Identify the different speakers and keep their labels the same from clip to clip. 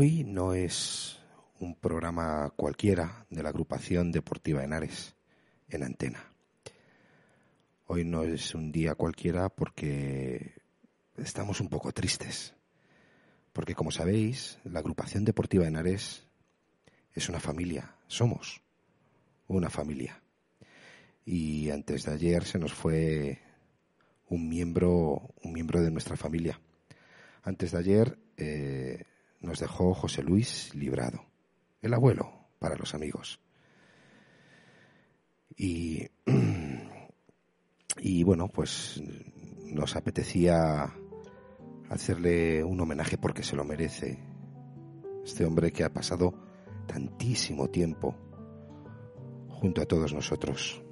Speaker 1: Hoy no es un programa cualquiera de la agrupación deportiva Henares en antena. Hoy no es un día cualquiera porque estamos un poco tristes. Porque como sabéis, la agrupación deportiva Henares es una familia, somos una familia. Y antes de ayer se nos fue un miembro, un miembro de nuestra familia. Antes de ayer eh, nos dejó José Luis Librado, el abuelo para los amigos. Y, y bueno, pues nos apetecía hacerle un homenaje porque se lo merece. Este hombre que ha pasado tantísimo tiempo junto a todos nosotros.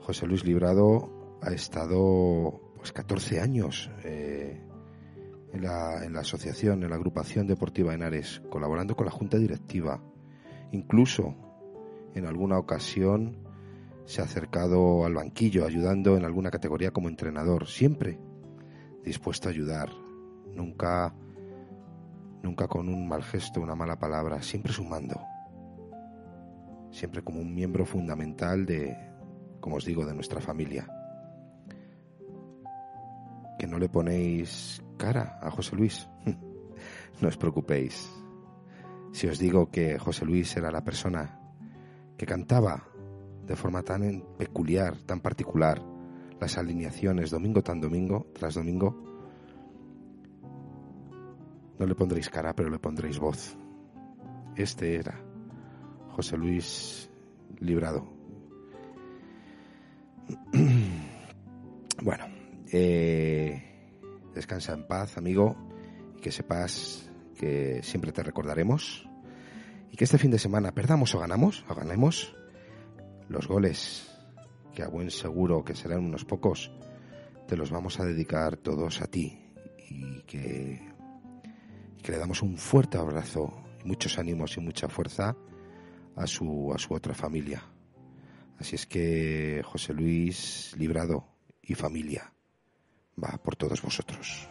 Speaker 1: José Luis Librado ha estado pues 14 años eh, en, la, en la asociación, en la agrupación deportiva Henares, colaborando con la junta directiva. Incluso en alguna ocasión se ha acercado al banquillo, ayudando en alguna categoría como entrenador, siempre dispuesto a ayudar, nunca, nunca con un mal gesto, una mala palabra, siempre sumando, siempre como un miembro fundamental de, como os digo, de nuestra familia. Que no le ponéis cara a José Luis. no os preocupéis. Si os digo que José Luis era la persona que cantaba de forma tan peculiar, tan particular, las alineaciones domingo tan domingo tras domingo, no le pondréis cara, pero le pondréis voz. Este era José Luis Librado. bueno, eh, descansa en paz, amigo, y que sepas que siempre te recordaremos y que este fin de semana perdamos o ganamos, o ganemos, los goles, que a buen seguro que serán unos pocos, te los vamos a dedicar todos a ti y que, que le damos un fuerte abrazo, muchos ánimos y mucha fuerza a su, a su otra familia. Así es que José Luis Librado y familia va por todos vosotros.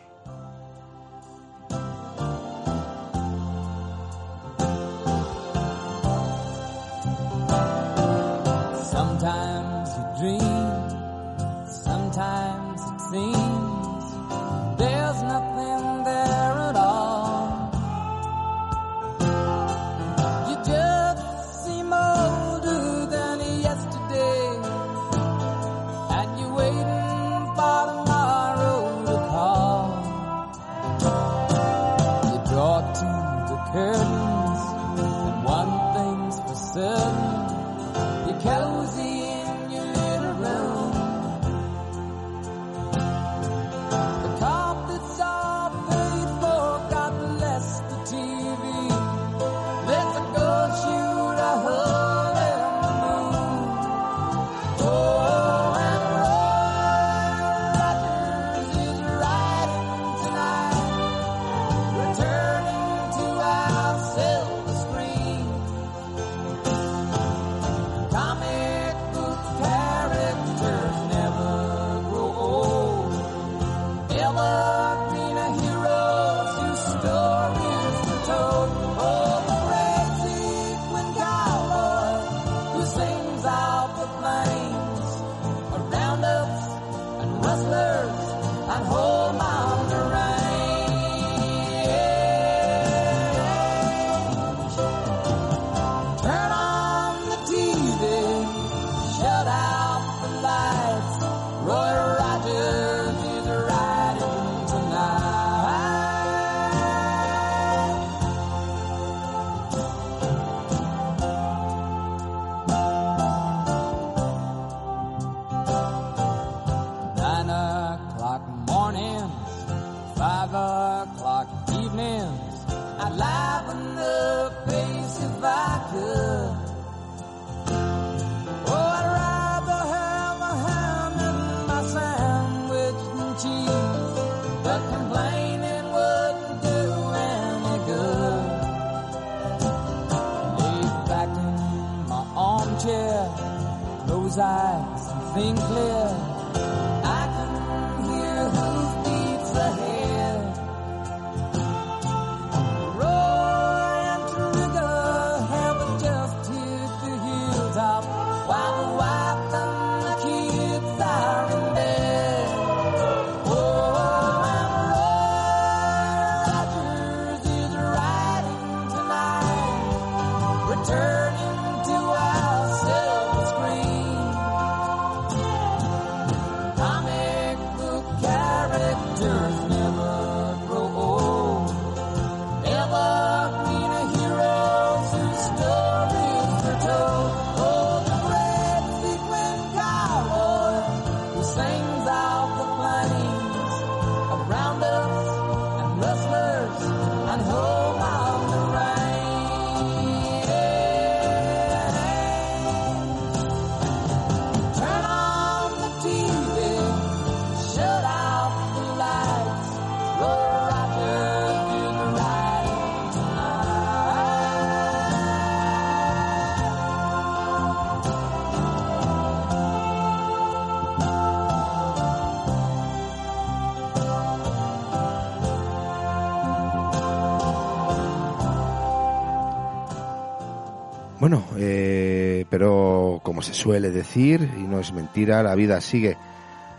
Speaker 1: Como se suele decir, y no es mentira, la vida sigue.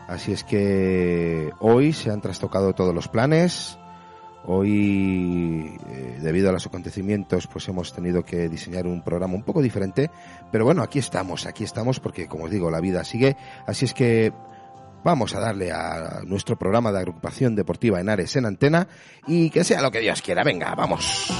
Speaker 1: Así es que hoy se han trastocado todos los planes. Hoy, eh, debido a los acontecimientos, pues hemos tenido que diseñar un programa un poco diferente. Pero bueno, aquí estamos, aquí estamos porque, como os digo, la vida sigue. Así es que vamos a darle a nuestro programa de agrupación deportiva en Ares en antena y que sea lo que Dios quiera. Venga, vamos.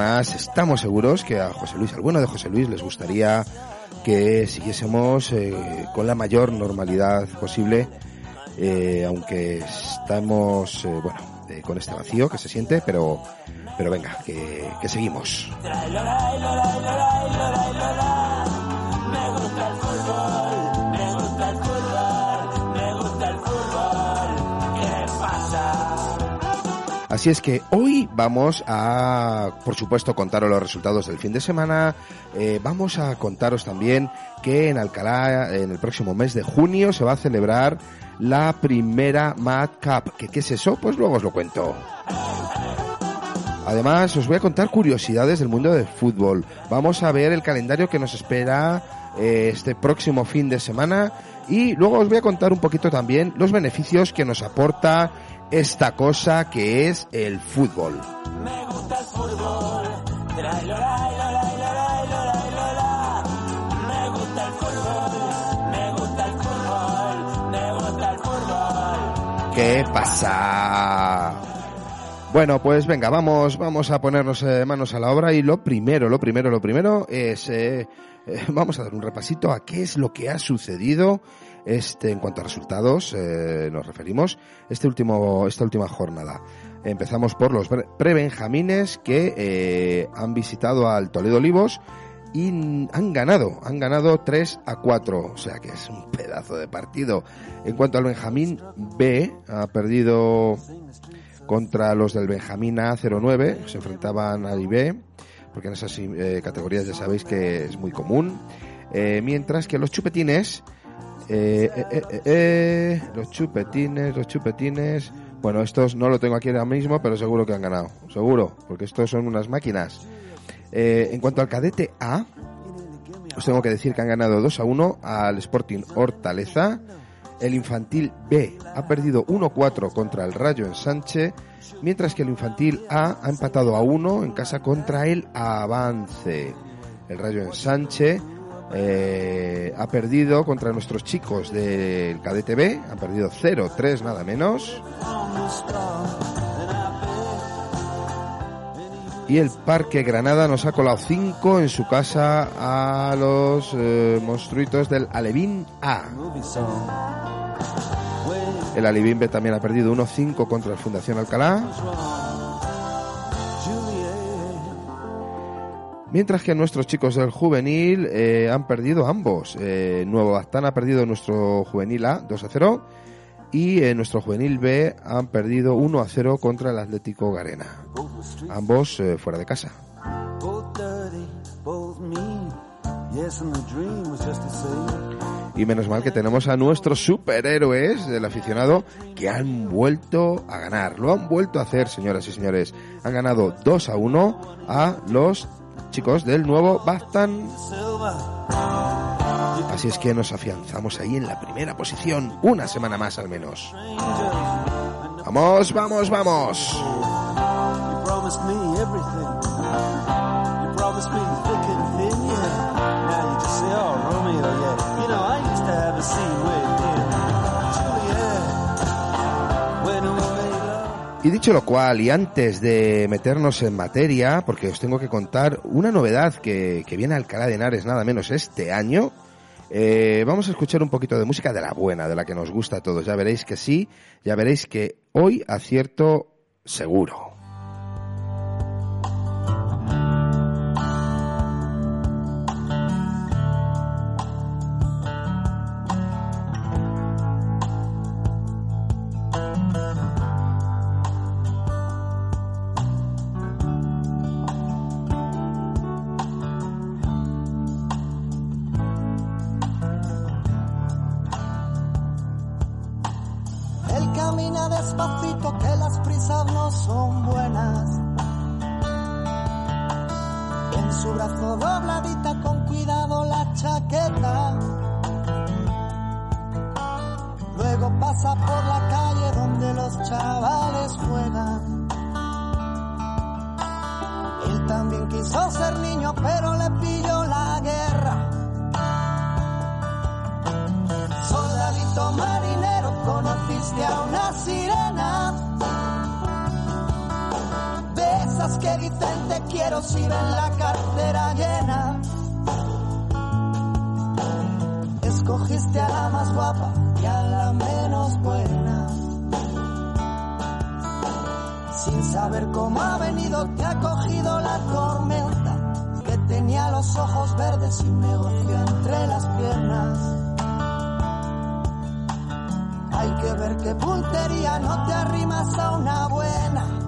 Speaker 1: Además estamos seguros que a José Luis, al bueno de José Luis, les gustaría que siguiésemos eh, con la mayor normalidad posible, eh, aunque estamos, eh, bueno, con este vacío que se siente, pero, pero venga, que, que seguimos. Así es que hoy vamos a, por supuesto, contaros los resultados del fin de semana. Eh, vamos a contaros también que en Alcalá, en el próximo mes de junio, se va a celebrar la primera Mad Cup. ¿Qué, es eso? Pues luego os lo cuento. Además, os voy a contar curiosidades del mundo del fútbol. Vamos a ver el calendario que nos espera eh, este próximo fin de semana y luego os voy a contar un poquito también los beneficios que nos aporta esta cosa que es el fútbol. Me gusta el fútbol. ¿Qué pasa? Bueno, pues venga, vamos, vamos a ponernos eh, manos a la obra y lo primero, lo primero, lo primero es, eh, eh, vamos a dar un repasito a qué es lo que ha sucedido este, en cuanto a resultados, eh, nos referimos, este último, esta última jornada. Empezamos por los prebenjamines que eh, han visitado al Toledo Olivos y han ganado, han ganado 3 a 4, o sea que es un pedazo de partido. En cuanto al Benjamín B, ha perdido contra los del Benjamín A09, se enfrentaban al IB, porque en esas eh, categorías ya sabéis que es muy común. mientras que los chupetines eh, eh, eh, eh, los chupetines, los chupetines. Bueno, estos no lo tengo aquí ahora mismo, pero seguro que han ganado. Seguro, porque estos son unas máquinas. en cuanto al cadete A, os tengo que decir que han ganado 2 a 1 al Sporting Hortaleza. El infantil B ha perdido 1-4 contra el Rayo en Sánchez, mientras que el infantil A ha empatado a 1 en casa contra el Avance. El Rayo en Sánchez eh, ha perdido contra nuestros chicos del KDTV, ha perdido 0-3 nada menos. Y el Parque Granada nos ha colado 5 en su casa a los eh, monstruitos del Alevín A. El Alevín B también ha perdido 1-5 contra el Fundación Alcalá. Mientras que nuestros chicos del juvenil eh, han perdido ambos. Eh, Nuevo Bastán ha perdido nuestro juvenil A 2 a 0 y eh, nuestro juvenil B han perdido 1 a 0 contra el Atlético Garena. Ambos fuera de casa. Y menos mal que tenemos a nuestros superhéroes del aficionado que han vuelto a ganar. Lo han vuelto a hacer, señoras y señores. Han ganado 2 a 1 a los chicos del nuevo Bastan. Así es que nos afianzamos ahí en la primera posición, una semana más al menos. Vamos, vamos, vamos. Y dicho lo cual, y antes de meternos en materia, porque os tengo que contar una novedad que, que viene a Alcalá de Henares nada menos este año, eh, vamos a escuchar un poquito de música de la buena, de la que nos gusta a todos. Ya veréis que sí, ya veréis que hoy acierto seguro.
Speaker 2: No son buenas. En su brazo dobladita con cuidado la chaqueta. Luego pasa por la calle donde los chavales juegan. Él también quiso ser niño, pero le pilló la guerra. Soldadito marinero, conociste a una sirena. Que dicen te quiero si ven la cartera llena. Escogiste a la más guapa y a la menos buena. Sin saber cómo ha venido, te ha cogido la tormenta. Que tenía los ojos verdes y un negocio entre las piernas. Hay que ver qué puntería, no te arrimas a una buena.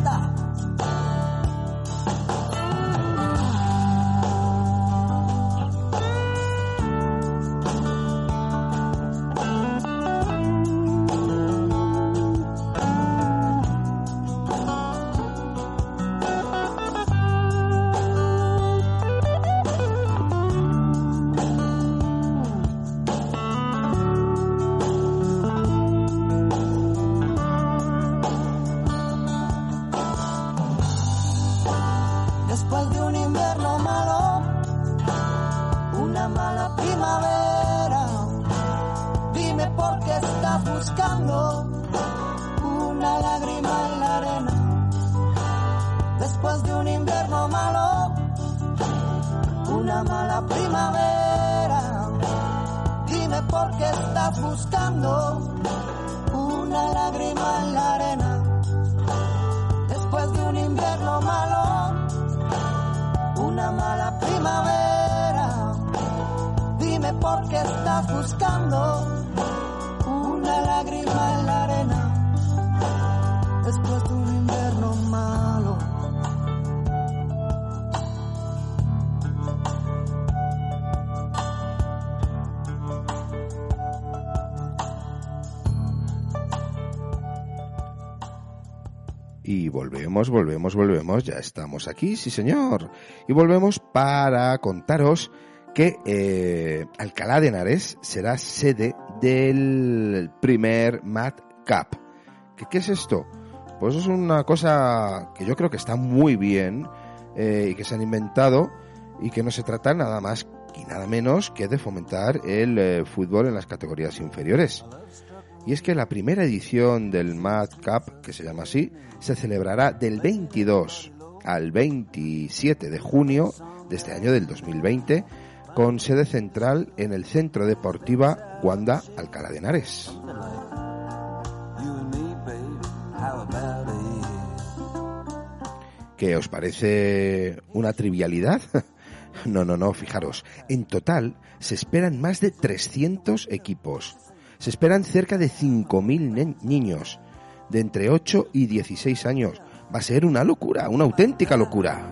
Speaker 1: Volvemos, volvemos. Ya estamos aquí, sí señor. Y volvemos para contaros que eh, Alcalá de Henares será sede del primer Mad Cup. ¿Qué, ¿Qué es esto? Pues es una cosa que yo creo que está muy bien eh, y que se han inventado y que no se trata nada más y nada menos que de fomentar el eh, fútbol en las categorías inferiores. Y es que la primera edición del Mad Cup, que se llama así, se celebrará del 22 al 27 de junio de este año del 2020, con sede central en el Centro Deportiva Wanda Alcalá de Henares. ¿Qué os parece una trivialidad? No, no, no, fijaros. En total se esperan más de 300 equipos. Se esperan cerca de 5.000 niños de entre 8 y 16 años. Va a ser una locura, una auténtica locura.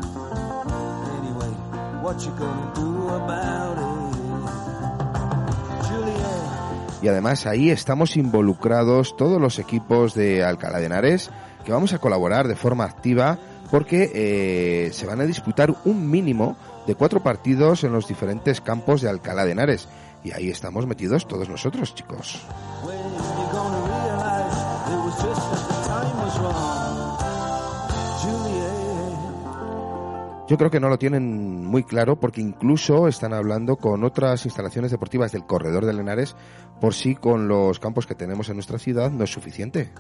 Speaker 1: Y además ahí estamos involucrados todos los equipos de Alcalá de Henares que vamos a colaborar de forma activa porque eh, se van a disputar un mínimo de cuatro partidos en los diferentes campos de Alcalá de Henares. Y ahí estamos metidos todos nosotros, chicos. Yo creo que no lo tienen muy claro porque incluso están hablando con otras instalaciones deportivas del corredor de Henares por si con los campos que tenemos en nuestra ciudad no es suficiente.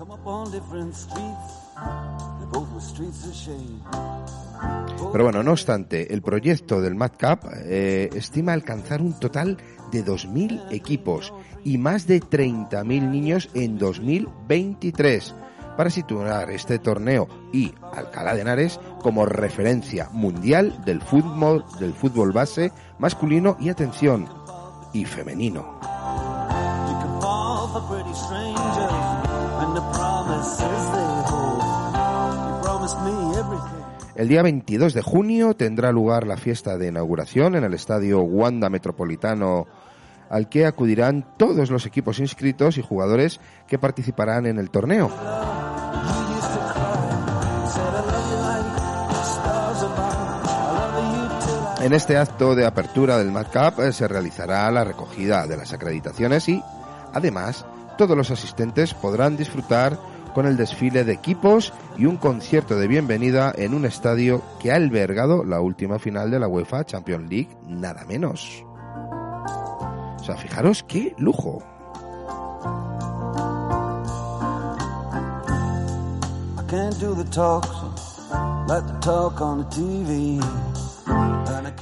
Speaker 1: Pero bueno, no obstante, el proyecto del Mad Cup eh, estima alcanzar un total de 2.000 equipos y más de 30.000 niños en 2023. Para situar este torneo y Alcalá de Henares como referencia mundial del fútbol, del fútbol base masculino y atención, y femenino. El día 22 de junio tendrá lugar la fiesta de inauguración en el estadio Wanda Metropolitano al que acudirán todos los equipos inscritos y jugadores que participarán en el torneo. En este acto de apertura del Mad Cup eh, se realizará la recogida de las acreditaciones y, además, todos los asistentes podrán disfrutar con el desfile de equipos y un concierto de bienvenida en un estadio que ha albergado la última final de la UEFA Champions League, nada menos. O sea, fijaros qué lujo.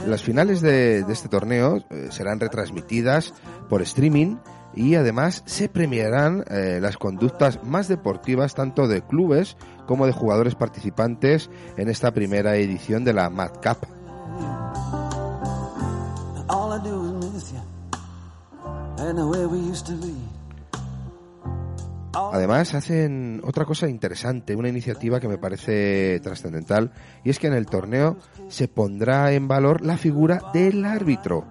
Speaker 1: Las finales de, este torneo eh, serán retransmitidas por streaming y además se premiarán eh, las conductas más deportivas tanto de clubes como de jugadores participantes en esta primera edición de la Mad Cup. Además hacen otra cosa interesante, una iniciativa que me parece trascendental, y es que en el torneo se pondrá en valor la figura del árbitro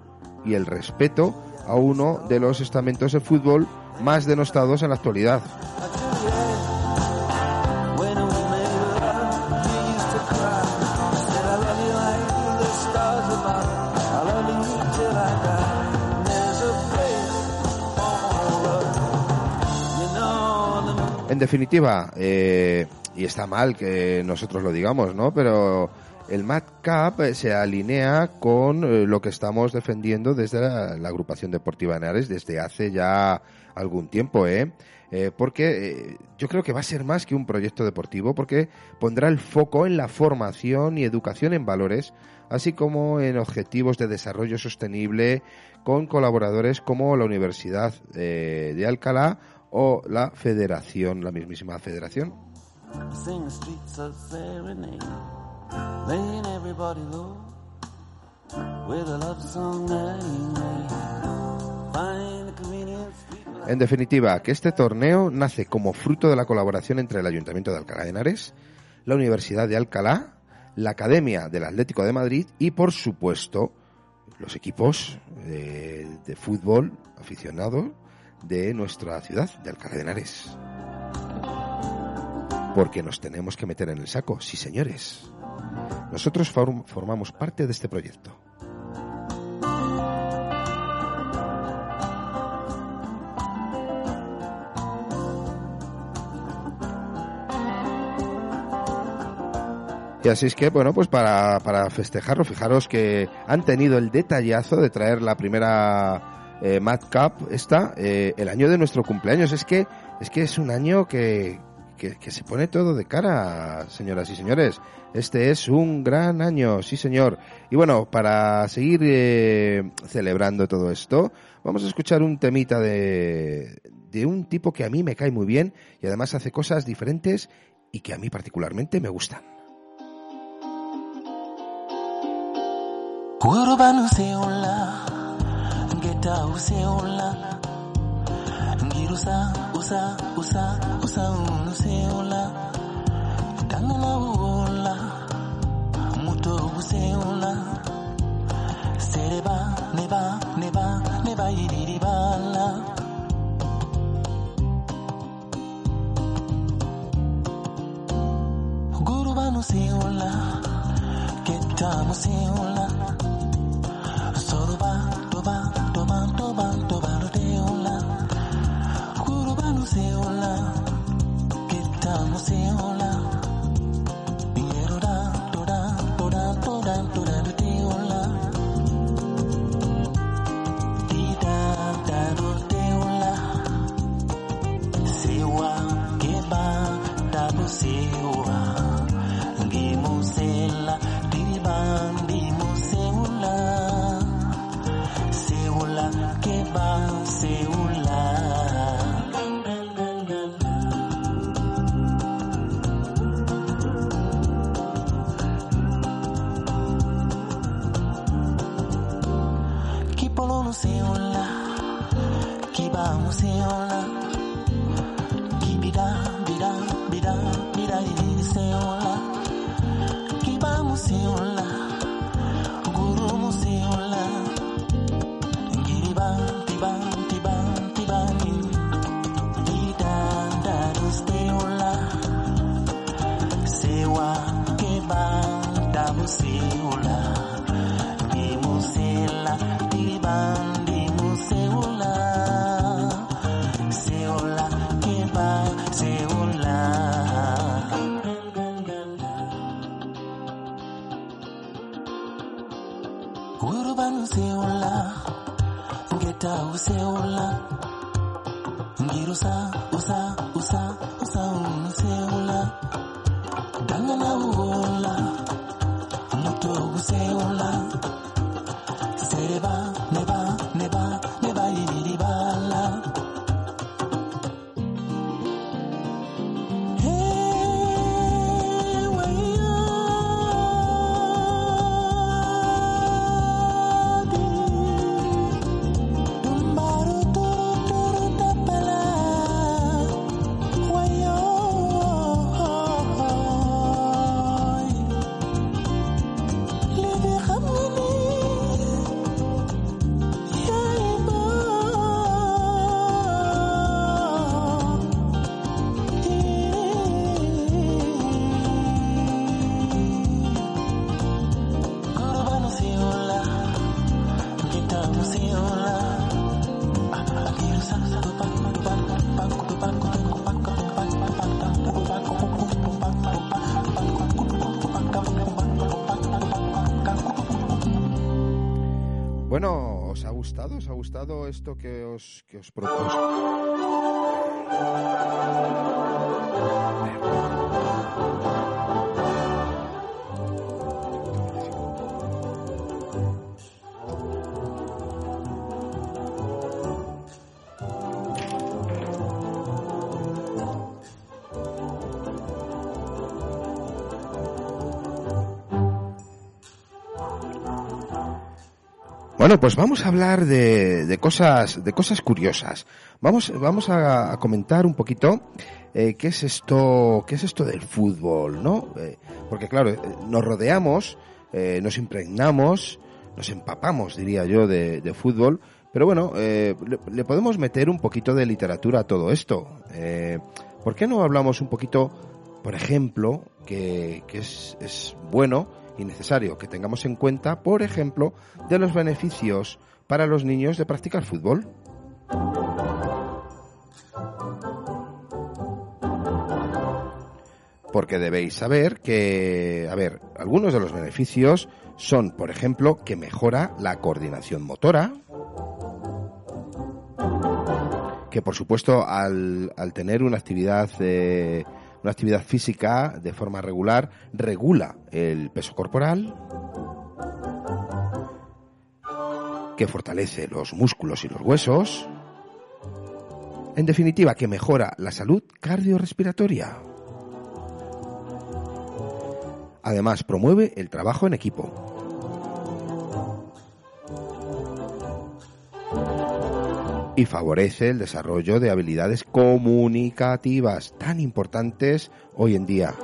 Speaker 1: y el respeto a uno de los estamentos de fútbol más denostados en la actualidad. En definitiva, eh, y está mal que nosotros lo digamos, ¿no? Pero el MadCap eh, se alinea con eh, lo que estamos defendiendo desde la, agrupación deportiva Henares desde hace ya algún tiempo, ¿eh? eh porque yo creo que va a ser más que un proyecto deportivo, porque pondrá el foco en la formación y educación en valores, así como en objetivos de desarrollo sostenible con colaboradores como la Universidad de Alcalá o la Federación, la mismísima Federación. En definitiva, que este torneo nace como fruto de la colaboración entre el Ayuntamiento de Alcalá de Henares, la Universidad de Alcalá, la Academia del Atlético de Madrid y, por supuesto, los equipos de, de fútbol aficionados de nuestra ciudad, de Alcalá. Porque nos tenemos que meter en el saco, sí señores. Nosotros formamos parte de este proyecto. Y así es que, bueno, pues para, para festejarlo, fijaros que han tenido el detallazo de traer la primera eh, Mad Cup, esta, eh, el año de nuestro cumpleaños. Es que, es que es un año que, que, se pone todo de cara, señoras y señores. Este es un gran año, sí señor. Y bueno, para seguir eh, celebrando todo esto, vamos a escuchar un temita de, de un tipo que a mí me cae muy bien y además hace cosas diferentes y que a mí particularmente me gustan. Usa, usa, usa, usa un seola. Tangana uola, muto useola. Sereba, neba, neba, neba iriribala. Guruba no seola, keta no seola. say esto que os, que os propongo. Bueno, pues vamos a hablar de, cosas, de cosas curiosas. Vamos, vamos a, comentar un poquito eh, qué es esto, qué es esto del fútbol, ¿no? Eh, porque claro, eh, nos rodeamos, nos impregnamos, nos empapamos, diría yo, de, fútbol. Pero bueno, le, podemos meter un poquito de literatura a todo esto. ¿Por qué no hablamos un poquito, por ejemplo, que, que es, es bueno? Y necesario que tengamos en cuenta, por ejemplo, de los beneficios para los niños de practicar fútbol. Porque debéis saber que, a ver, algunos de los beneficios son, por ejemplo, que mejora la coordinación motora, que por supuesto al, tener una actividad eh, una actividad física de forma regular regula el peso corporal, que fortalece los músculos y los huesos, en definitiva, que mejora la salud cardiorrespiratoria. Además, promueve el trabajo en equipo. Y favorece el desarrollo de habilidades comunicativas tan importantes hoy en día.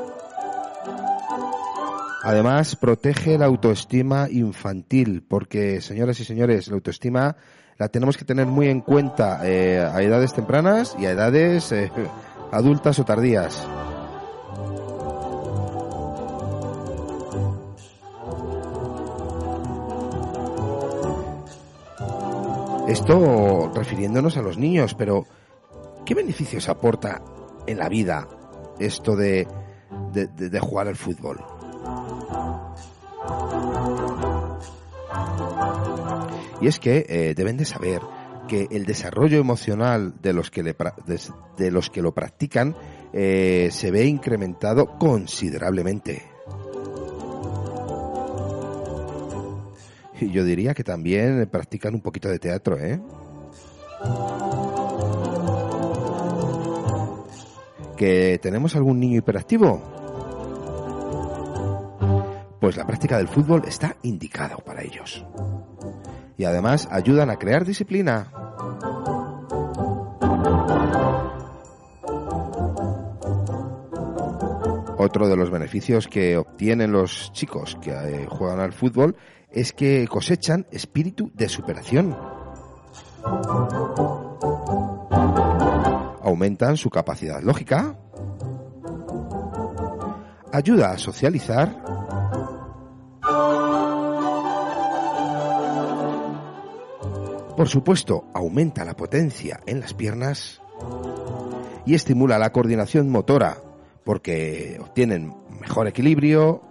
Speaker 1: Además, protege la autoestima infantil, porque, señoras y señores, la autoestima la tenemos que tener muy en cuenta eh, a edades tempranas y a edades eh, adultas o tardías. Esto refiriéndonos a los niños, pero ¿qué beneficios aporta en la vida esto de, de, jugar al fútbol? Y es que eh, deben de saber que el desarrollo emocional de los que, de, los que lo practican eh, se ve incrementado considerablemente. Yo diría que también practican un poquito de teatro, ¿eh? ¿Que tenemos algún niño hiperactivo? Pues la práctica del fútbol está indicada para ellos. Y además ayudan a crear disciplina. Otro de los beneficios que obtienen los chicos que eh, juegan al fútbol es que cosechan espíritu de superación. Aumentan su capacidad lógica. Ayuda a socializar. Por supuesto, aumenta la potencia en las piernas y estimula la coordinación motora, porque obtienen mejor equilibrio,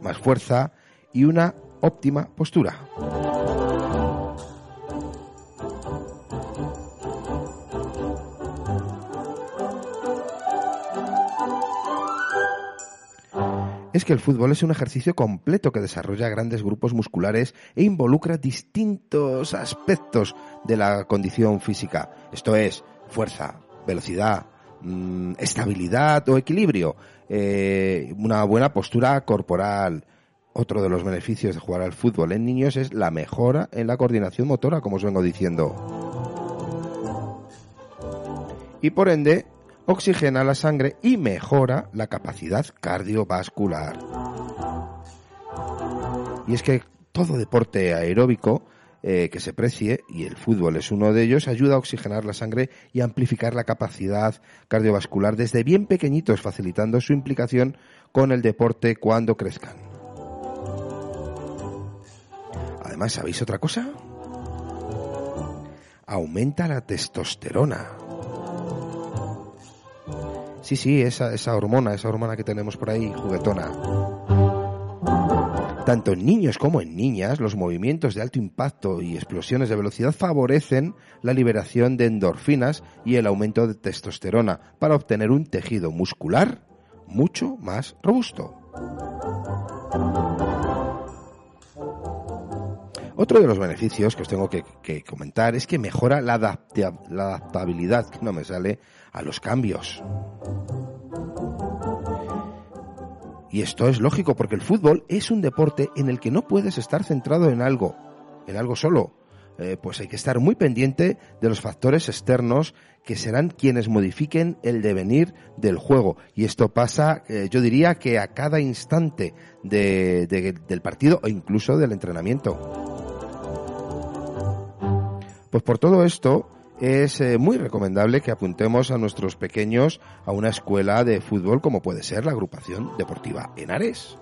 Speaker 1: más fuerza y una óptima postura. es que el fútbol es un ejercicio completo que desarrolla grandes grupos musculares e involucra distintos aspectos de la condición física. Esto es fuerza, velocidad, mm, estabilidad o equilibrio, eh, una buena postura corporal. Otro de los beneficios de jugar al fútbol en niños es la mejora en la coordinación motora, como os vengo diciendo. Y por ende, oxigena la sangre y mejora la capacidad cardiovascular. Y es que todo deporte aeróbico eh, que se precie, y el fútbol es uno de ellos, ayuda a oxigenar la sangre y amplificar la capacidad cardiovascular desde bien pequeñitos, facilitando su implicación con el deporte cuando crezcan. Además, ¿sabéis otra cosa? Aumenta la testosterona. Sí, sí, esa, esa hormona, esa hormona que tenemos por ahí, juguetona. Tanto en niños como en niñas, los movimientos de alto impacto y explosiones de velocidad favorecen la liberación de endorfinas y el aumento de testosterona para obtener un tejido muscular mucho más robusto. Otro de los beneficios que os tengo que, comentar es que mejora la, adaptabilidad, que no me sale, a los cambios. Y esto es lógico porque el fútbol es un deporte en el que no puedes estar centrado en algo, en algo solo. Eh, pues hay que estar muy pendiente de los factores externos que serán quienes modifiquen el devenir del juego. Y esto pasa, eh, yo diría que a cada instante del partido o incluso del entrenamiento. Pues por todo esto, es eh, muy recomendable que apuntemos a nuestros pequeños a una escuela de fútbol como puede ser la agrupación deportiva Henares.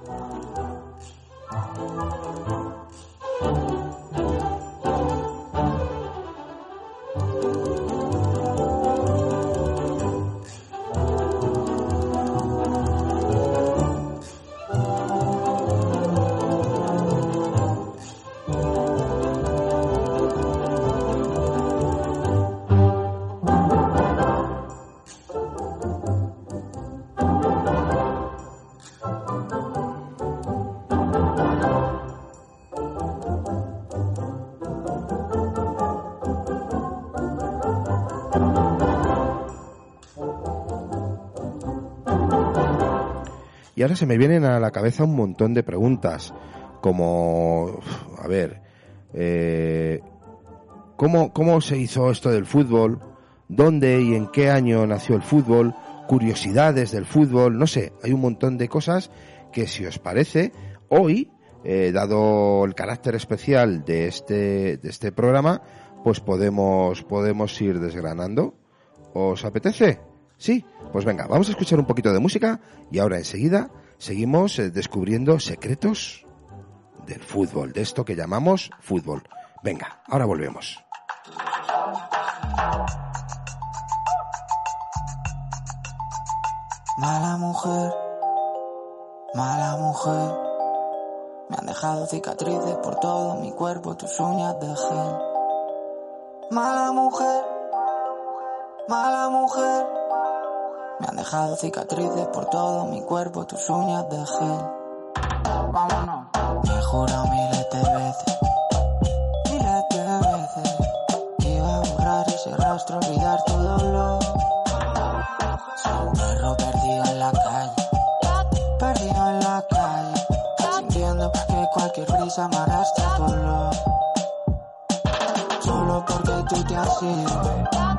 Speaker 1: Y ahora se me vienen a la cabeza un montón de preguntas, como, a ver, eh, ¿cómo, ¿cómo se hizo esto del fútbol? ¿Dónde y en qué año nació el fútbol? Curiosidades del fútbol, no sé, hay un montón de cosas que si os parece, hoy, eh, dado el carácter especial de este, de este programa, pues podemos, podemos ir desgranando. ¿Os apetece? Sí, pues venga, vamos a escuchar un poquito de música y ahora enseguida seguimos eh, descubriendo secretos del fútbol, de esto que llamamos fútbol. Venga, ahora volvemos.
Speaker 2: Mala mujer, mala mujer, me han dejado cicatrices por todo mi cuerpo, tus uñas de gel. Mala mujer, mala mujer me han dejado cicatrices por todo mi cuerpo, tus uñas de gel. Vámonos. Me he jurado miles de veces, miles de veces, iba a borrar ese rastro, olvidar tu dolor. Soy un perro perdido en la calle, perdido en la calle, sintiendo que cualquier brisa me arrastra tu olor.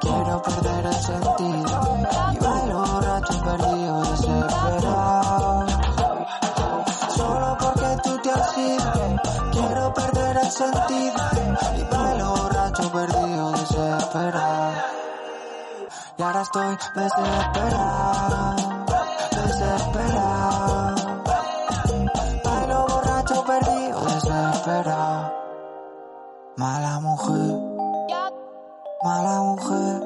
Speaker 2: Quiero perder el sentido perdido, desesperado. Solo porque tú te has ido, quiero perder el sentido. Y bailo borracho, perdido, desesperado. Y ahora estoy desesperado, desesperado. Bailo borracho, perdido, desesperado. Mala mujer, Mala mujer,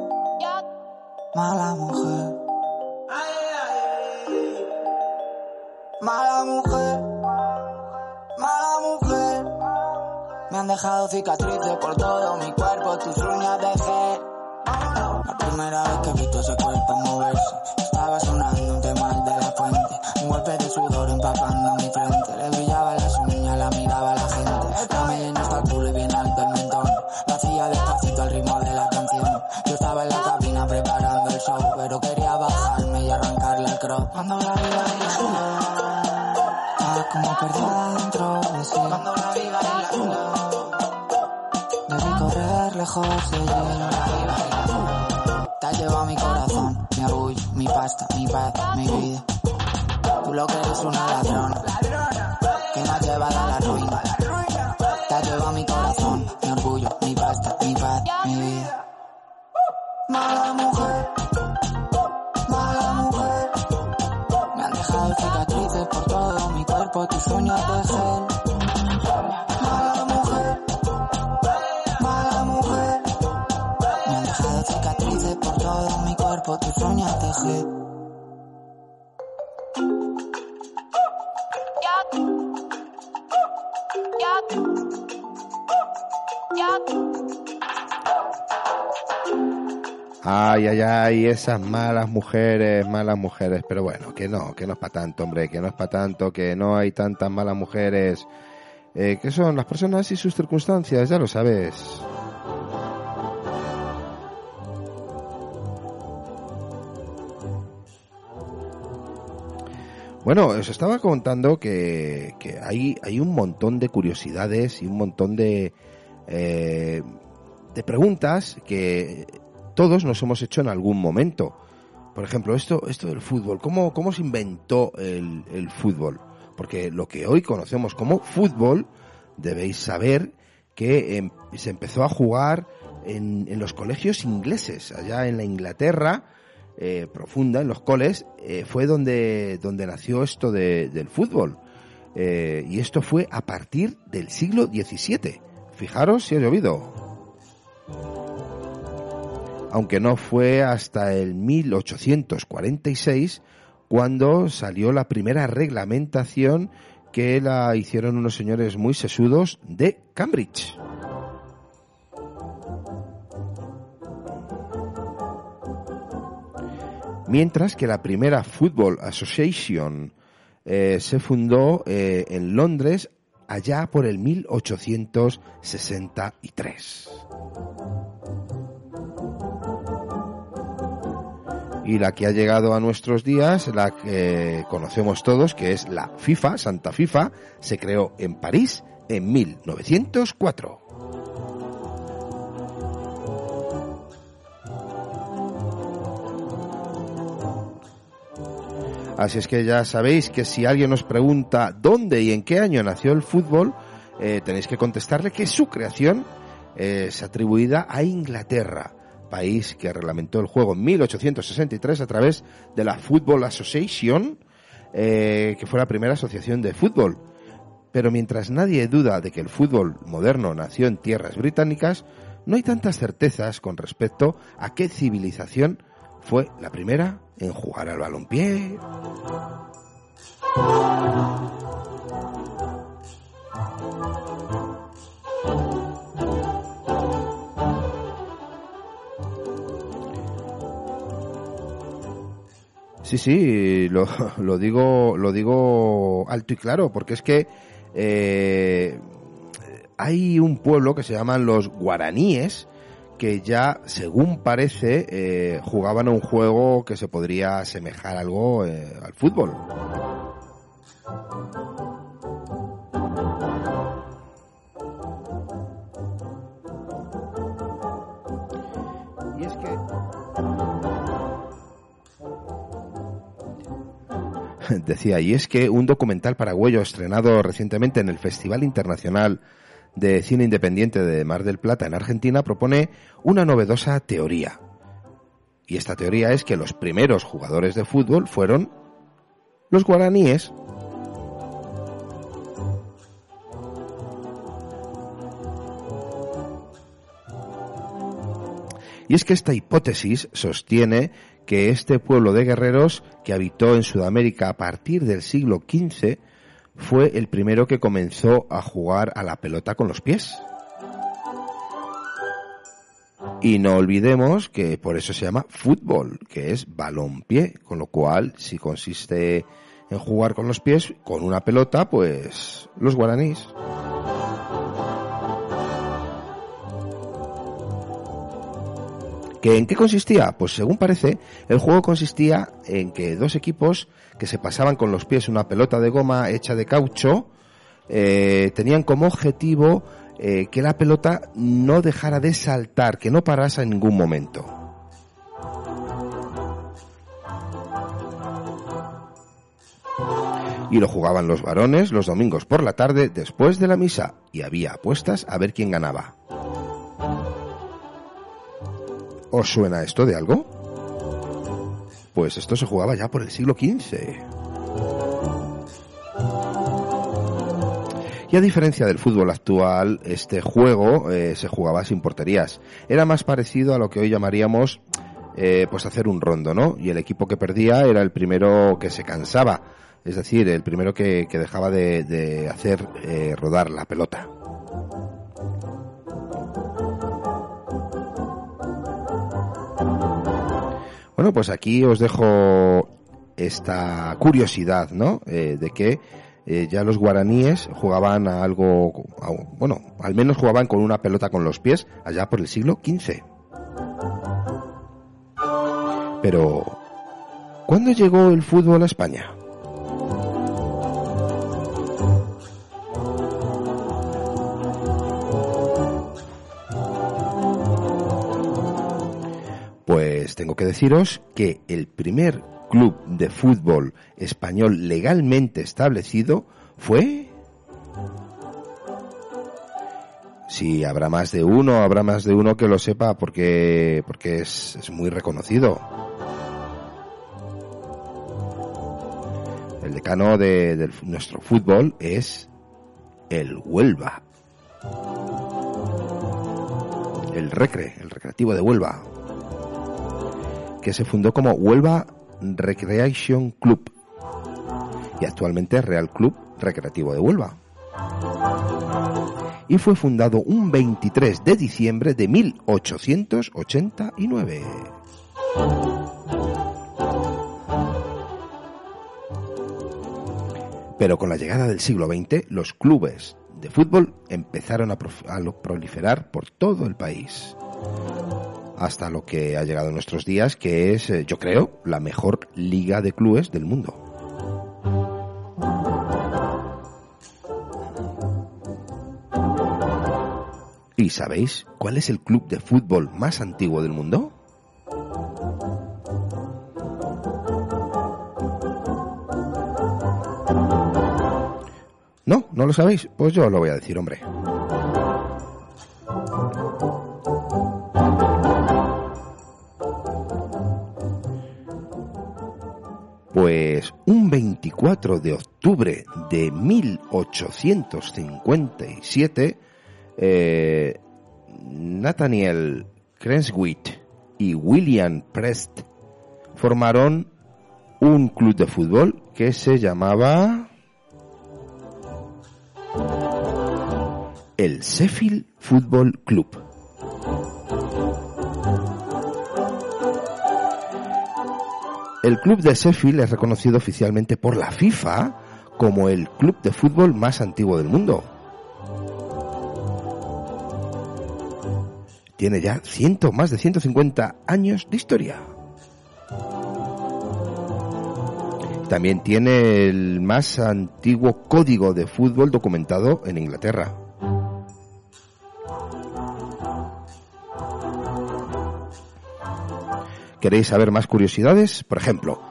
Speaker 2: mala mujer. Mala mujer, mala mujer. Me han dejado cicatrices por todo mi cuerpo, tus uñas dejé. La primera vez que he visto ese cuerpo moverse, estaba sonando un tema de la fuente. Un golpe de sudor empapando mi frente. Arrancarle el crop. Cuando la bailar, estaba como perdida dentro de sí. Cuando la vi bailar, debí correr lejos de ella. Te has llevado mi corazón, mi orgullo, mi pasta, mi paz, mi vida. Tú lo que eres una ladrona, que me has llevado a la ruina. Te has llevado mi corazón, mi orgullo, mi pasta, mi paz, mi vida. Mala mujer, tus uñas de gel. Mala mujer, mala mujer. Me han dejado cicatrices por todo mi cuerpo, tus uñas de
Speaker 1: Ay, ay, ay, esas malas mujeres, malas mujeres. Pero bueno, que no, que no es para tanto, hombre, que no es para tanto, que no hay tantas malas mujeres. Eh, que son las personas y sus circunstancias, ya lo sabes. Bueno, os estaba contando que, que hay, hay un montón de curiosidades y un montón de, eh, de preguntas que todos nos hemos hecho en algún momento. Por ejemplo, esto, esto del fútbol, ¿cómo, cómo se inventó el, el fútbol? Porque lo que hoy conocemos como fútbol, debéis saber que em- se empezó a jugar en, en los colegios ingleses, allá en la Inglaterra eh, profunda, en los coles, eh, fue donde, donde nació esto de- del fútbol. Eh, y esto fue a partir del siglo XVII. Fijaros si ha llovido aunque no fue hasta el 1846 cuando salió la primera reglamentación que la hicieron unos señores muy sesudos de Cambridge. Mientras que la primera Football Association eh, se fundó eh, en Londres allá por el 1863. Y la que ha llegado a nuestros días, la que conocemos todos, que es la FIFA, Santa FIFA, se creó en París en 1904. Así es que ya sabéis que si alguien os pregunta dónde y en qué año nació el fútbol, eh, tenéis que contestarle que su creación eh, es atribuida a Inglaterra país que reglamentó el juego en 1863 a través de la Football Association, eh, que fue la primera asociación de fútbol. Pero mientras nadie duda de que el fútbol moderno nació en tierras británicas, no hay tantas certezas con respecto a qué civilización fue la primera en jugar al balompié. Sí, sí, lo, lo digo, lo digo alto y claro, porque es que eh, hay un pueblo que se llaman los guaraníes que ya, según parece, eh, jugaban a un juego que se podría asemejar algo eh, al fútbol. decía, y es que un documental paraguayo estrenado recientemente en el Festival Internacional de Cine Independiente de Mar del Plata en Argentina propone una novedosa teoría. Y esta teoría es que los primeros jugadores de fútbol fueron los guaraníes. Y es que esta hipótesis sostiene que este pueblo de guerreros que habitó en Sudamérica a partir del siglo XV fue el primero que comenzó a jugar a la pelota con los pies. Y no olvidemos que por eso se llama fútbol, que es balón-pie, con lo cual si consiste en jugar con los pies, con una pelota, pues los guaraníes. ¿Que ¿En qué consistía? Pues según parece, el juego consistía en que dos equipos que se pasaban con los pies una pelota de goma hecha de caucho, eh, tenían como objetivo eh, que la pelota no dejara de saltar, que no parase en ningún momento. Y lo jugaban los varones los domingos por la tarde después de la misa y había apuestas a ver quién ganaba. ¿Os suena esto de algo? Pues esto se jugaba ya por el siglo XV. Y a diferencia del fútbol actual, este juego eh, se jugaba sin porterías. Era más parecido a lo que hoy llamaríamos eh, pues hacer un rondo, ¿no? Y el equipo que perdía era el primero que se cansaba, es decir, el primero que, dejaba de, hacer eh, rodar la pelota. Bueno, pues aquí os dejo esta curiosidad, ¿no? Eh, de que eh, ya los guaraníes jugaban a algo, bueno, al menos jugaban con una pelota con los pies allá por el siglo XV. Pero, ¿cuándo llegó el fútbol a España? Tengo que deciros que el primer club de fútbol español legalmente establecido fue... Si habrá más de uno, habrá más de uno que lo sepa porque, porque es, muy reconocido. El decano de, nuestro fútbol es el Huelva. El Recre, el Recreativo de Huelva que se fundó como Huelva Recreation Club y actualmente Real Club Recreativo de Huelva. Y fue fundado un 23 de diciembre de 1889. Pero con la llegada del siglo XX, los clubes de fútbol empezaron a, proliferar por todo el país hasta lo que ha llegado en nuestros días, que es, eh, yo creo, la mejor liga de clubes del mundo. ¿Y sabéis cuál es el club de fútbol más antiguo del mundo? ¿No? ¿No lo sabéis? Pues yo lo voy a decir, hombre. 24 de octubre de 1857, eh, Nathaniel Creswick y William Prest formaron un club de fútbol que se llamaba el Sheffield Football Club. El club de Sheffield es reconocido oficialmente por la FIFA como el club de fútbol más antiguo del mundo. Tiene ya ciento, más de 150 años de historia. También tiene el más antiguo código de fútbol documentado en Inglaterra. ¿Queréis saber más curiosidades? Por ejemplo,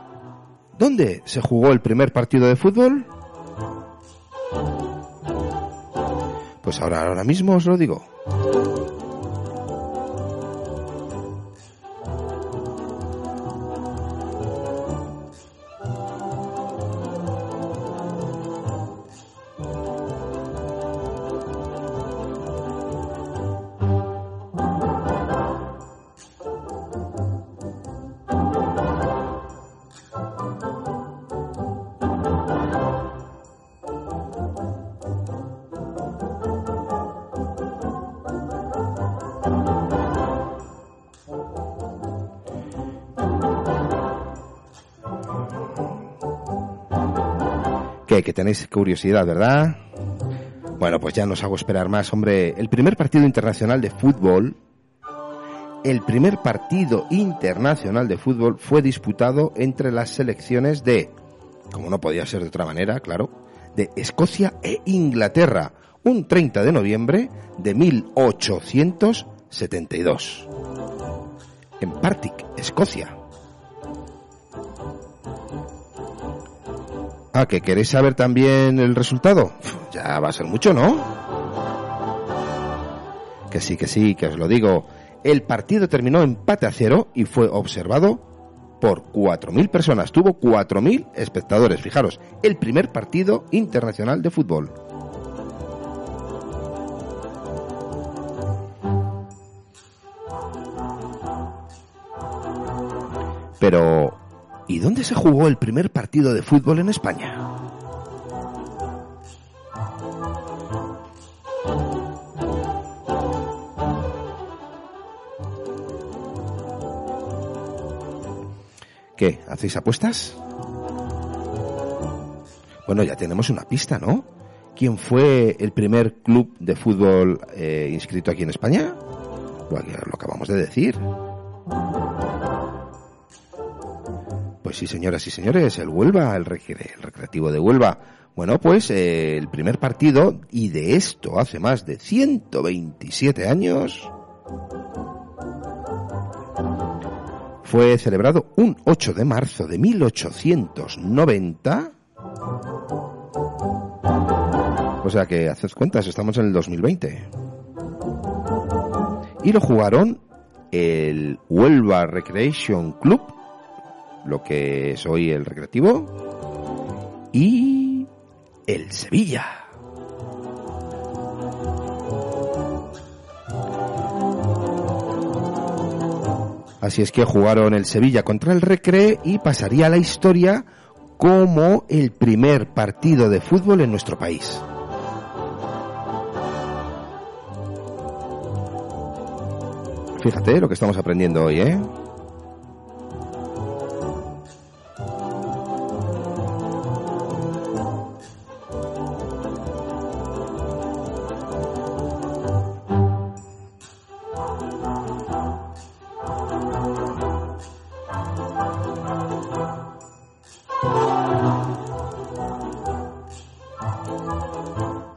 Speaker 1: ¿dónde se jugó el primer partido de fútbol? Pues ahora, ahora mismo os lo digo. Tenéis curiosidad, ¿verdad? Bueno, pues ya nos hago esperar más, hombre. El primer partido internacional de fútbol, el primer partido internacional de fútbol fue disputado entre las selecciones de, como no podía ser de otra manera, claro, de Escocia e Inglaterra, un 30 de noviembre de 1872. En Partick, Escocia. Ah, que queréis saber también el resultado. Ya va a ser mucho, ¿no? Que sí, que sí, que os lo digo. El partido terminó empate a cero y fue observado por 4.000 personas. Tuvo 4.000 espectadores. Fijaros, el primer partido internacional de fútbol. Pero, ¿y dónde se jugó el primer partido de fútbol en España? ¿Qué? ¿Hacéis apuestas? Bueno, ya tenemos una pista, ¿no? ¿Quién fue el primer club de fútbol eh, inscrito aquí en España? Lo, lo acabamos de decir. Pues sí, señoras y señores, el Huelva, el, recreativo de Huelva. Bueno, pues eh, el primer partido, y de esto hace más de 127 años, fue celebrado un 8 de marzo de 1890. O sea que, haced cuentas, estamos en el 2020. Y lo jugaron el Huelva Recreation Club, lo que es hoy el Recreativo, y el Sevilla. Así es que jugaron el Sevilla contra el Recre y pasaría la historia como el primer partido de fútbol en nuestro país. Fíjate lo que estamos aprendiendo hoy, ¿eh?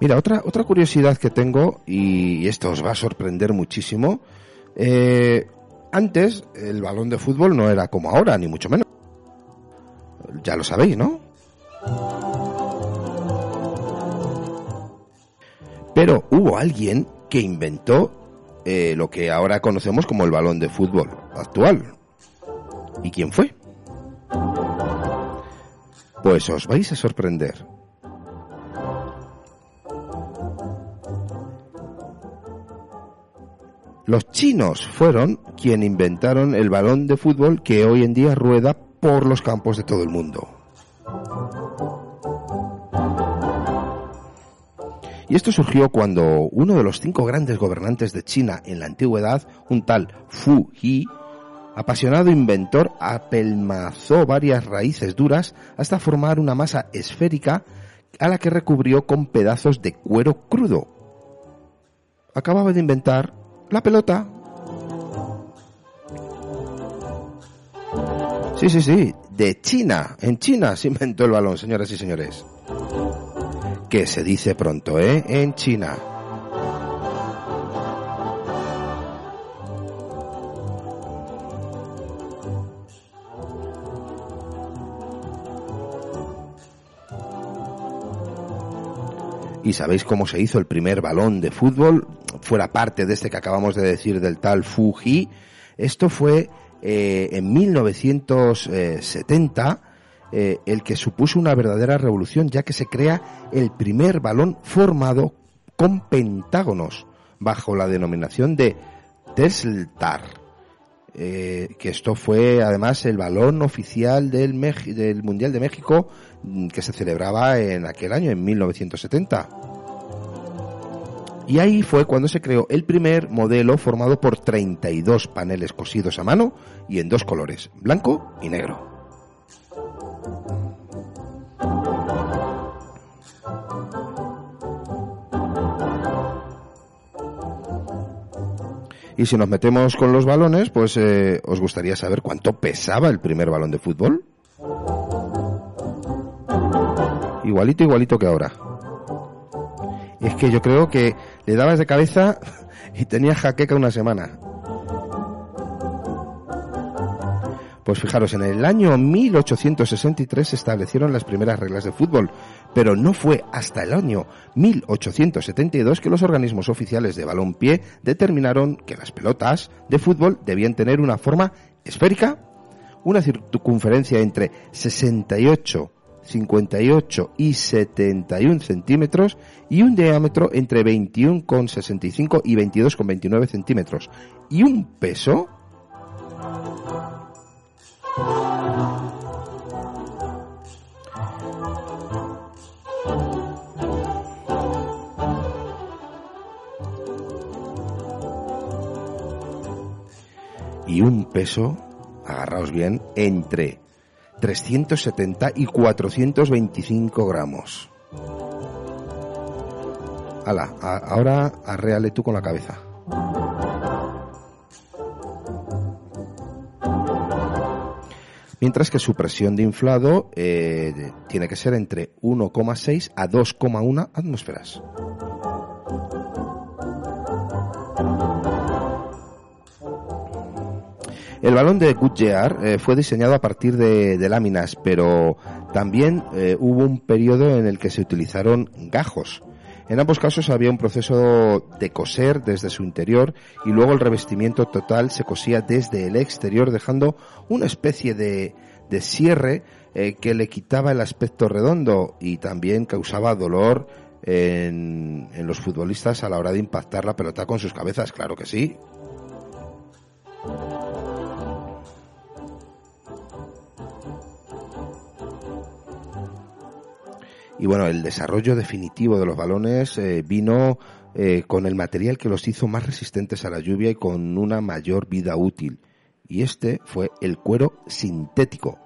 Speaker 1: Mira, otra, otra curiosidad que tengo, y esto os va a sorprender muchísimo, eh, antes el balón de fútbol no era como ahora, ni mucho menos. Ya lo sabéis, ¿no? Pero hubo alguien que inventó eh, lo que ahora conocemos como el balón de fútbol actual. ¿Y quién fue? Pues os vais a sorprender. Los chinos fueron quien inventaron el balón de fútbol que hoy en día rueda por los campos de todo el mundo. Y esto surgió cuando uno de los cinco grandes gobernantes de China en la antigüedad, un tal Fu Yi, apasionado inventor, apelmazó varias raíces duras hasta formar una masa esférica a la que recubrió con pedazos de cuero crudo. Acababa de inventar la pelota. Sí, sí, sí, de China. En China se inventó el balón, señoras y señores. Que se dice pronto, ¿eh? En China. ¿Y sabéis cómo se hizo el primer balón de fútbol? Fuera parte de este que acabamos de decir del tal Fuji. Esto fue eh, en 1970 eh, el que supuso una verdadera revolución, ya que se crea el primer balón formado con pentágonos bajo la denominación de Tesltar. Eh, que esto fue además el balón oficial del, del Mundial de México mm, que se celebraba en aquel año, en 1970. Y ahí fue cuando se creó el primer modelo formado por 32 paneles cosidos a mano y en dos colores, blanco y negro. Y si nos metemos con los balones, pues eh, os gustaría saber cuánto pesaba el primer balón de fútbol. Igualito, igualito que ahora. Es que yo creo que le dabas de cabeza y tenía jaqueca una semana. Pues fijaros, en el año 1863 se establecieron las primeras reglas de fútbol, pero no fue hasta el año 1872 que los organismos oficiales de balón-pie determinaron que las pelotas de fútbol debían tener una forma esférica, una circunferencia entre 68 58 y 71 centímetros y un diámetro entre 21,65 y 22,29 centímetros. Y un peso y un peso, agarraos bien, entre 370 y 425 gramos. Hala, ahora arreale tú con la cabeza. Mientras que su presión de inflado eh, tiene que ser entre 1,6 a 2,1 atmósferas. El balón de Goodyear eh, fue diseñado a partir de, láminas, pero también eh, hubo un periodo en el que se utilizaron gajos. En ambos casos había un proceso de coser desde su interior y luego el revestimiento total se cosía desde el exterior dejando una especie de, cierre eh, que le quitaba el aspecto redondo y también causaba dolor en, en los futbolistas a la hora de impactar la pelota con sus cabezas, claro que sí. Y bueno, el desarrollo definitivo de los balones eh, vino eh, con el material que los hizo más resistentes a la lluvia y con una mayor vida útil. Y este fue el cuero sintético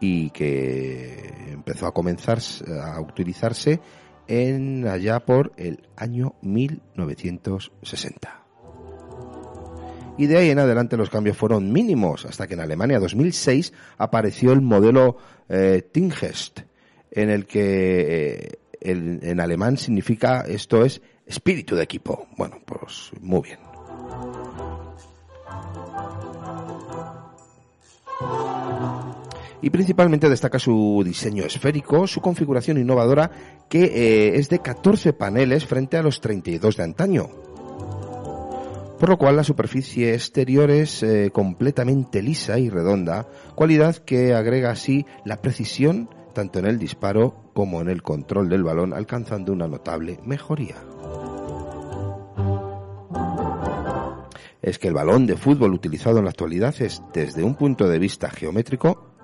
Speaker 1: y que empezó a comenzar a utilizarse en allá por el año 1960. Y de ahí en adelante los cambios fueron mínimos hasta que en Alemania 2006 apareció el modelo eh, Tingest, en el que eh, en alemán significa esto es espíritu de equipo. Bueno, pues muy bien. Y principalmente destaca su diseño esférico, su configuración innovadora, que eh, es de 14 paneles frente a los 32 de antaño. Por lo cual la superficie exterior es eh, completamente lisa y redonda, cualidad que agrega así la precisión tanto en el disparo como en el control del balón, alcanzando una notable mejoría. Es que el balón de fútbol utilizado en la actualidad es, desde un punto de vista geométrico,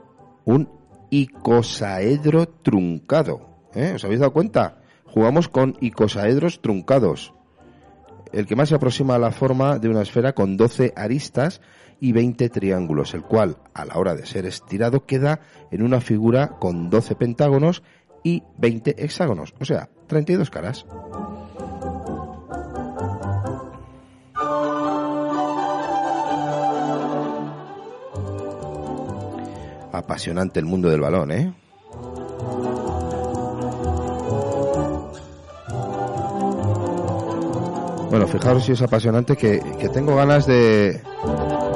Speaker 1: un icosaedro truncado. ¿Eh? ¿Os habéis dado cuenta? Jugamos con icosaedros truncados. El que más se aproxima a la forma de una esfera con 12 aristas y 20 triángulos, el cual, a la hora de ser estirado, queda en una figura con 12 pentágonos y 20 hexágonos, o sea, 32 caras. Apasionante el mundo del balón, ¿eh? Bueno, fijaros si es apasionante que, que tengo ganas de,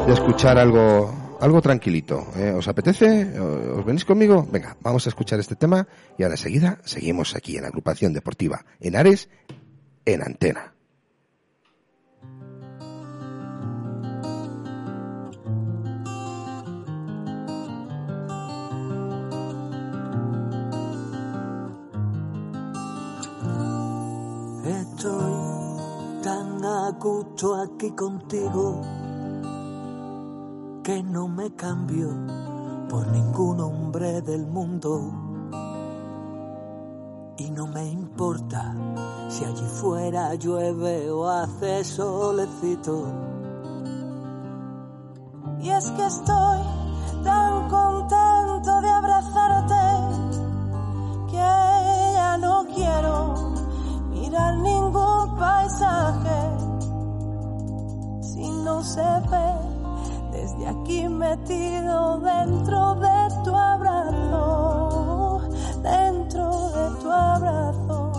Speaker 1: de escuchar algo, algo tranquilito. ¿eh? ¿Os apetece? ¿Os venís conmigo? Venga, vamos a escuchar este tema y ahora enseguida seguimos aquí en la agrupación deportiva en Ares, en Antena.
Speaker 3: Gusto aquí contigo que no me cambio por ningún hombre del mundo. Y no me importa si allí fuera llueve o hace solecito. Y es que estoy tan contento no se ve, desde aquí metido dentro de tu abrazo, dentro de tu abrazo.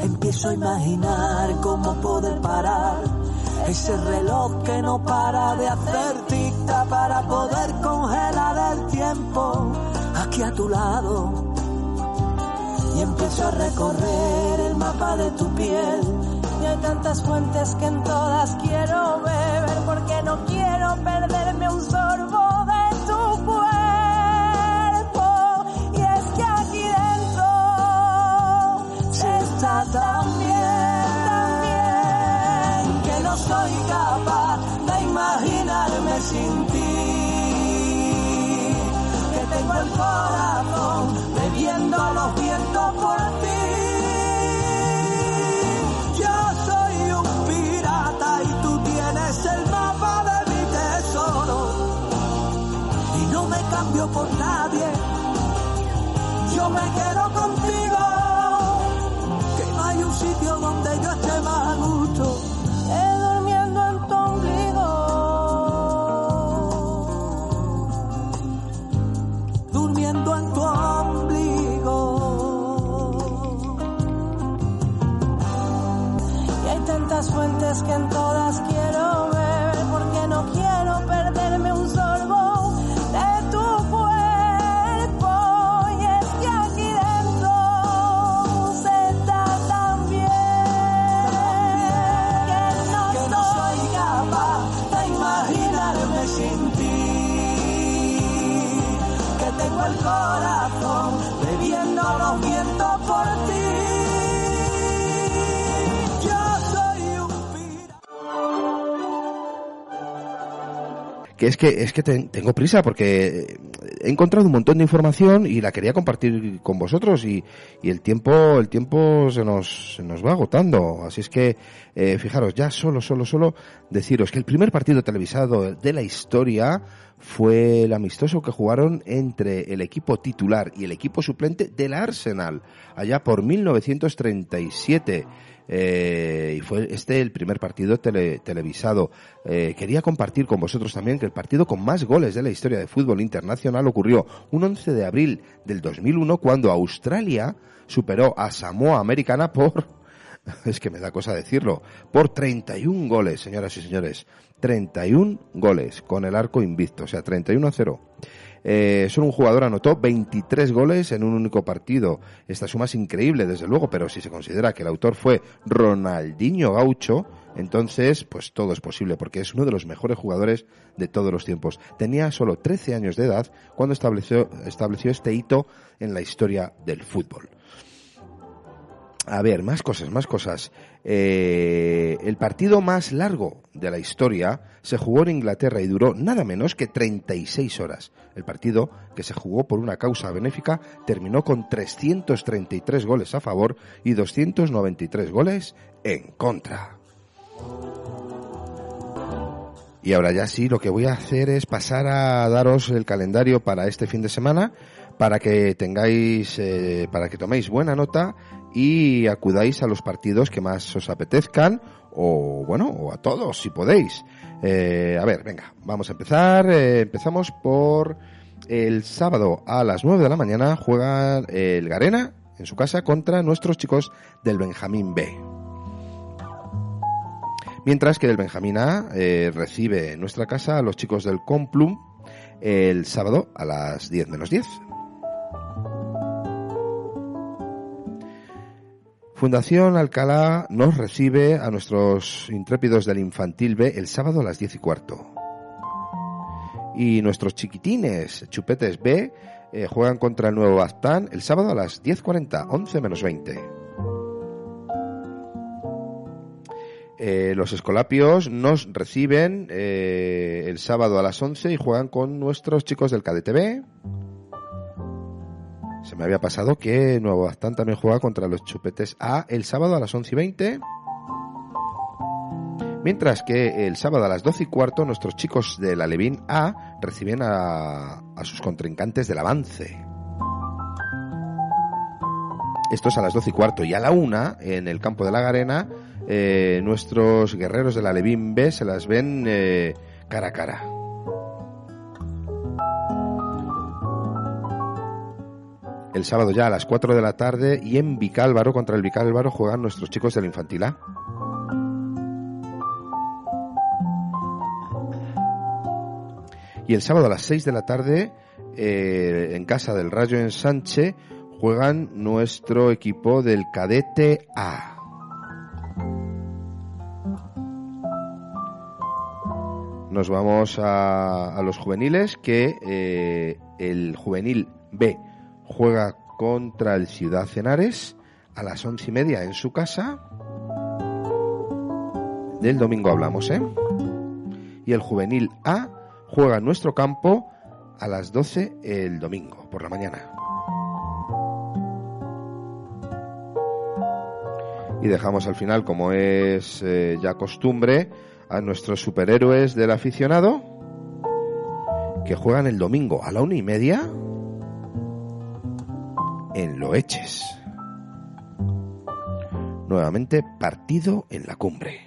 Speaker 3: Empiezo a imaginar cómo poder parar ese reloj que no para de hacer ticta para poder congelar el tiempo aquí a tu lado. Y empiezo a recorrer el mapa de tu piel Tantas fuentes que en todas quiero beber porque no quiero perderme un sorbo me que es que
Speaker 1: es que te- tengo prisa porque he encontrado un montón de información y la quería compartir con vosotros y, y el tiempo el tiempo se nos se nos va agotando. Así es que eh, fijaros ya solo solo solo deciros que el primer partido televisado de la historia fue el amistoso que jugaron entre el equipo titular y el equipo suplente del Arsenal allá por 1937 eh, y fue este el primer partido tele- televisado. Eh, quería compartir con vosotros también que el partido con más goles de la historia de fútbol internacional ocurrió un 11 de abril del 2001 cuando Australia superó a Samoa Americana por, es que me da cosa decirlo, por 31 goles, señoras y señores. 31 goles con el arco invicto, o sea, 31 a 0. Eh, solo un jugador anotó 23 goles en un único partido. Esta suma es increíble, desde luego, pero si se considera que el autor fue Ronaldinho Gaucho, entonces, pues todo es posible, porque es uno de los mejores jugadores de todos los tiempos. Tenía solo 13 años de edad cuando estableció, estableció este hito en la historia del fútbol. A ver, más cosas, más cosas. Eh, el partido más largo de la historia se jugó en Inglaterra y duró nada menos que 36 horas. El partido, que se jugó por una causa benéfica, terminó con 333 goles a favor y 293 goles en contra. Y ahora ya sí, lo que voy a hacer es pasar a daros el calendario para este fin de semana, para que tengáis, eh, para que toméis buena nota y acudáis a los partidos que más os apetezcan, o bueno, o a todos si podéis. Eh, a ver, venga, vamos a empezar. Eh, empezamos por el sábado a las 9 de la mañana juega el Garena en su casa contra nuestros chicos del Benjamín B. Mientras que el Benjamín A eh, recibe en nuestra casa a los chicos del Complum el sábado a las 10 menos 10. Fundación Alcalá nos recibe a nuestros intrépidos del Infantil B el sábado a las 10 y cuarto. Y nuestros chiquitines Chupetes B eh, juegan contra el Nuevo Baztán el sábado a las 10.40, 11 menos 20. Eh, los Escolapios nos reciben eh, el sábado a las 11 y juegan con nuestros chicos del KDTV. Me había pasado que Nuevo Baztán también juega contra los Chupetes A el sábado a las 11 y 20. Mientras que el sábado a las 12 y cuarto nuestros chicos del Alevín A reciben a, a sus contrincantes del Avance. Esto es a las 12 y cuarto. Y a la una, en el campo de la Garena, eh, nuestros guerreros del Alevín B se las ven eh, cara a cara. El sábado ya a las 4 de la tarde y en Vicálvaro, contra el Vicálvaro, juegan nuestros chicos del Infantil A. Y el sábado a las 6 de la tarde, eh, en casa del Rayo Ensanche, juegan nuestro equipo del Cadete A. Nos vamos a, los juveniles, que eh, el juvenil B juega contra el Ciudad Cenares a las once y media en su casa. Del domingo hablamos, ¿eh? Y el juvenil A juega en nuestro campo a las 12 el domingo por la mañana. Y dejamos al final, como es eh, ya costumbre, a nuestros superhéroes del aficionado que juegan el domingo a la una y media en Loeches. Nuevamente partido en la cumbre.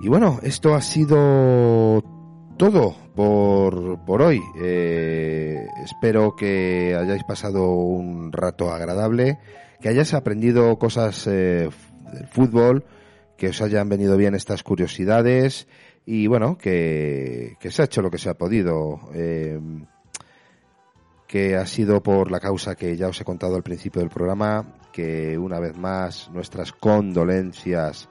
Speaker 1: Y bueno, esto ha sido todo por, por hoy. Eh, espero que hayáis pasado un rato agradable, que hayáis aprendido cosas eh, del fútbol, que os hayan venido bien estas curiosidades y bueno, que, se ha hecho lo que se ha podido. Eh, que ha sido por la causa que ya os he contado al principio del programa, que una vez más nuestras condolencias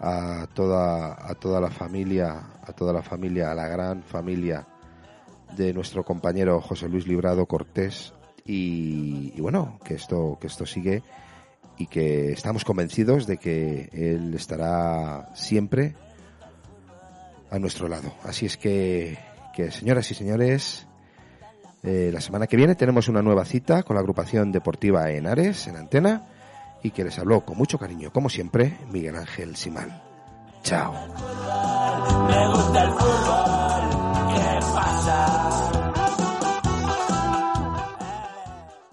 Speaker 1: a toda, a toda la familia, a toda la familia, a la gran familia de nuestro compañero José Luis Librado Cortés y, bueno, que esto, que esto sigue y que estamos convencidos de que él estará siempre a nuestro lado. Así es que, que señoras y señores, eh, la semana que viene tenemos una nueva cita con la agrupación deportiva Henares en antena y que les habló con mucho cariño, como siempre, Miguel Ángel Simán. Chao.